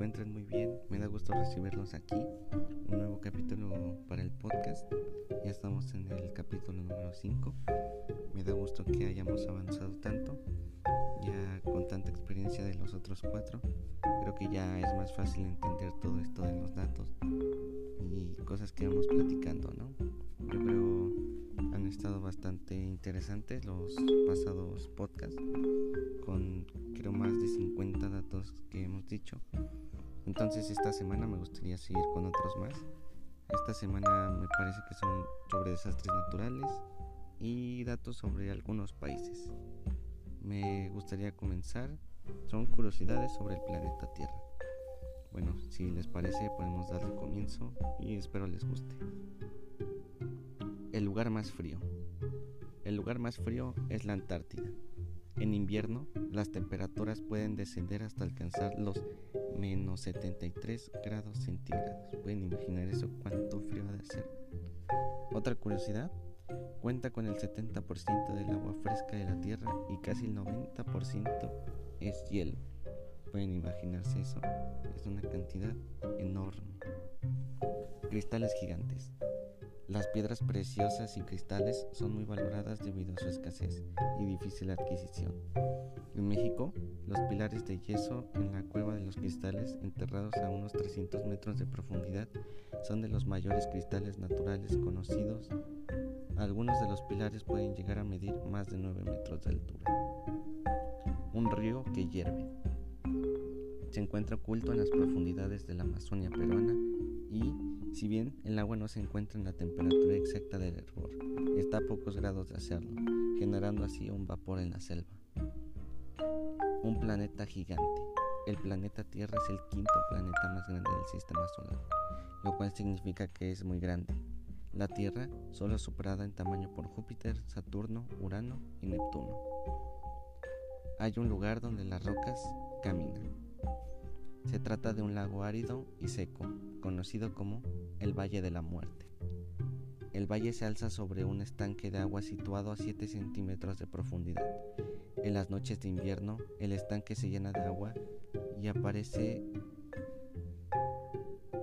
encuentren muy bien. Me da gusto recibirlos aquí. Un nuevo capítulo para el podcast. Ya estamos en el capítulo número 5. Me da gusto que hayamos avanzado tanto. Ya con tanta experiencia de los otros cuatro, creo que ya es más fácil entender todo esto de los datos y cosas que vamos platicando, ¿no? Yo creo han estado bastante interesantes los pasados podcasts con creo más de 50 datos que hemos dicho. Entonces esta semana me gustaría seguir con otros más. Esta semana me parece que son sobre desastres naturales y datos sobre algunos países. Me gustaría comenzar. Son curiosidades sobre el planeta Tierra. Bueno, si les parece podemos darle comienzo y espero les guste. El lugar más frío. El lugar más frío es la Antártida. En invierno, las temperaturas pueden descender hasta alcanzar los menos 73 grados centígrados. ¿Pueden imaginar eso? ¿Cuánto frío ha de ser? Otra curiosidad, cuenta con el 70% del agua fresca de la Tierra y casi el 90% es hielo. ¿Pueden imaginarse eso? Es una cantidad enorme. Cristales gigantes. Las piedras preciosas y cristales son muy valoradas debido a su escasez y difícil adquisición. En México, los pilares de yeso en la cueva de los cristales, enterrados a unos 300 metros de profundidad, son de los mayores cristales naturales conocidos. Algunos de los pilares pueden llegar a medir más de 9 metros de altura. Un río que hierve. Se encuentra oculto en las profundidades de la Amazonia peruana y si bien el agua no se encuentra en la temperatura exacta del hervor, está a pocos grados de hacerlo, generando así un vapor en la selva. Un planeta gigante. El planeta Tierra es el quinto planeta más grande del sistema solar, lo cual significa que es muy grande. La Tierra solo es superada en tamaño por Júpiter, Saturno, Urano y Neptuno. Hay un lugar donde las rocas caminan. Se trata de un lago árido y seco, conocido como el Valle de la Muerte. El valle se alza sobre un estanque de agua situado a 7 centímetros de profundidad. En las noches de invierno, el estanque se llena de agua y aparece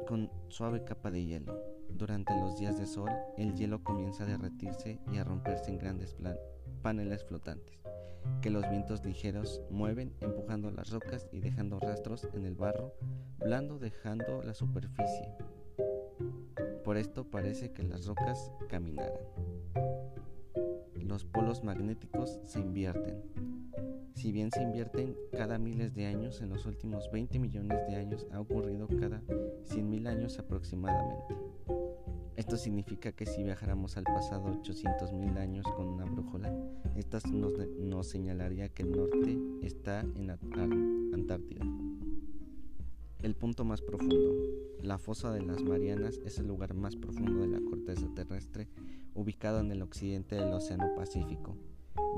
con suave capa de hielo. Durante los días de sol, el hielo comienza a derretirse y a romperse en grandes paneles flotantes que los vientos ligeros mueven empujando las rocas y dejando rastros en el barro blando dejando la superficie. Por esto parece que las rocas caminaran. Los polos magnéticos se invierten. Si bien se invierten cada miles de años, en los últimos 20 millones de años ha ocurrido cada 100.000 años aproximadamente. Esto significa que si viajáramos al pasado 800.000 años con una brújula, esta nos, nos, señalaría que el norte está en la Antártida. El punto más profundo. La fosa de las Marianas es el lugar más profundo de la corteza terrestre, ubicado en el occidente del Océano Pacífico.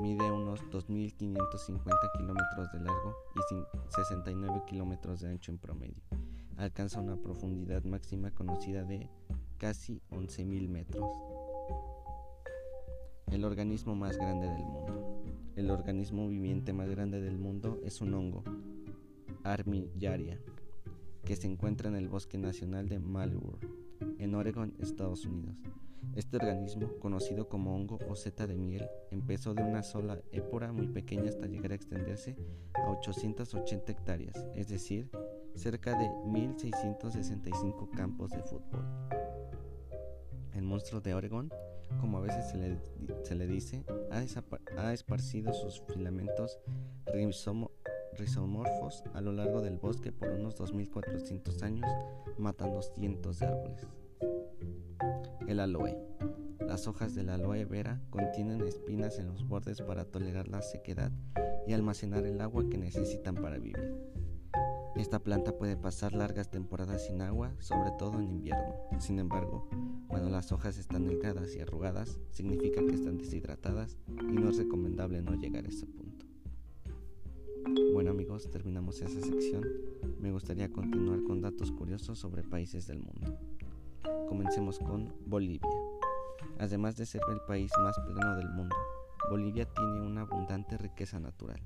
Mide unos 2.550 kilómetros de largo y 69 kilómetros de ancho en promedio. Alcanza una profundidad máxima conocida de casi 11.000 metros. El organismo más grande del mundo. El organismo viviente más grande del mundo es un hongo, Armillaria, que se encuentra en el Bosque Nacional de Malheur, en Oregon, Estados Unidos. Este organismo, conocido como hongo o seta de miel, empezó de una sola épora muy pequeña hasta llegar a extenderse a 880 hectáreas, es decir, cerca de 1.665 campos de fútbol el monstruo de Oregon, como a veces se le, dice, ha, esparcido sus filamentos rizomorfos a lo largo del bosque por unos 2.400 años, matando cientos de árboles. El aloe. Las hojas del aloe vera contienen espinas en los bordes para tolerar la sequedad y almacenar el agua que necesitan para vivir. Esta planta puede pasar largas temporadas sin agua, sobre todo en invierno. Sin embargo, cuando las hojas están delgadas y arrugadas, significa que están deshidratadas y no es recomendable no llegar a ese punto. Bueno amigos, terminamos esa sección. Me gustaría continuar con datos curiosos sobre países del mundo. Comencemos con Bolivia. Además de ser el país más plano del mundo, Bolivia tiene una abundante riqueza natural.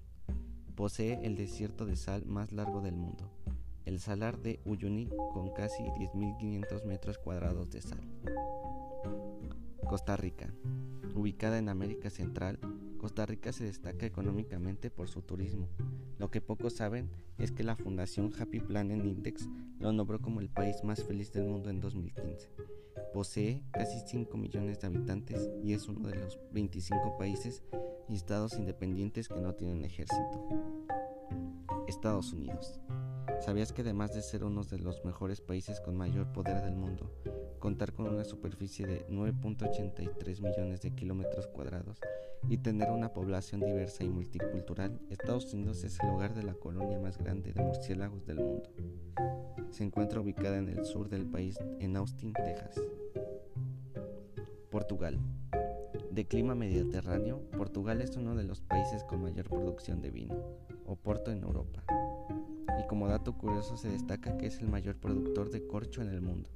Posee el desierto de sal más largo del mundo, el salar de Uyuni con casi 10.500 metros cuadrados de sal. Costa Rica. Ubicada en América Central, Costa Rica se destaca económicamente por su turismo. Lo que pocos saben es que la Fundación Happy Planet Index lo nombró como el país más feliz del mundo en 2015. Posee casi 5 millones de habitantes y es uno de los 25 países y estados independientes que no tienen ejército. Estados Unidos. ¿Sabías que además de ser uno de los mejores países con mayor poder del mundo, contar con una superficie de 9.83 millones de kilómetros cuadrados y tener una población diversa y multicultural, Estados Unidos es el hogar de la colonia más grande de murciélagos del mundo. Se encuentra ubicada en el sur del país, en Austin, Texas. Portugal. De clima mediterráneo, Portugal es uno de los países con mayor producción de vino, Oporto en Europa. Y como dato curioso se destaca que es el mayor productor de corcho en el mundo.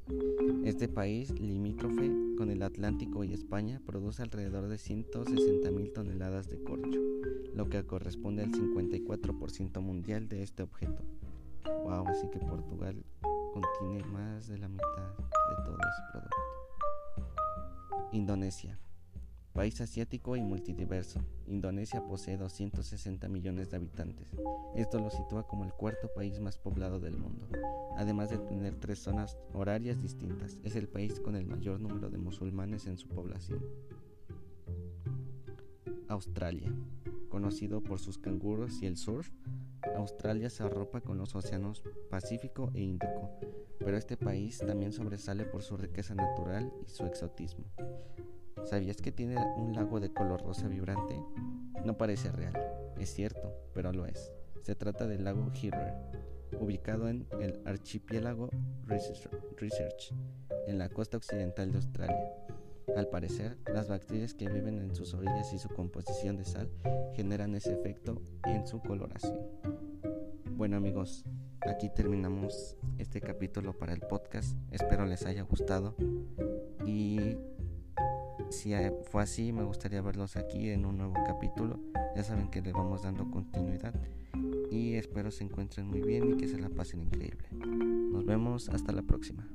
Este país, limítrofe con el Atlántico y España, produce alrededor de 160 mil toneladas de corcho, lo que corresponde al 54% mundial de este objeto. Wow, así que Portugal contiene más de la mitad de todo ese producto. Indonesia. País asiático y multidiverso, Indonesia posee 260 millones de habitantes. Esto lo sitúa como el cuarto país más poblado del mundo. Además de tener tres zonas horarias distintas, es el país con el mayor número de musulmanes en su población. Australia. Conocido por sus canguros y el surf, Australia se arropa con los océanos Pacífico e Índico, pero este país también sobresale por su riqueza natural y su exotismo. ¿Sabías que tiene un lago de color rosa vibrante? No parece real, es cierto, pero lo es. Se trata del lago Hirler, ubicado en el archipiélago Research, en la costa occidental de Australia. Al parecer, las bacterias que viven en sus orillas y su composición de sal generan ese efecto en su coloración. Bueno amigos, aquí terminamos este capítulo para el podcast. Espero les haya gustado y si fue así, me gustaría verlos aquí en un nuevo capítulo. Ya saben que le vamos dando continuidad y espero se encuentren muy bien y que se la pasen increíble. Nos vemos hasta la próxima.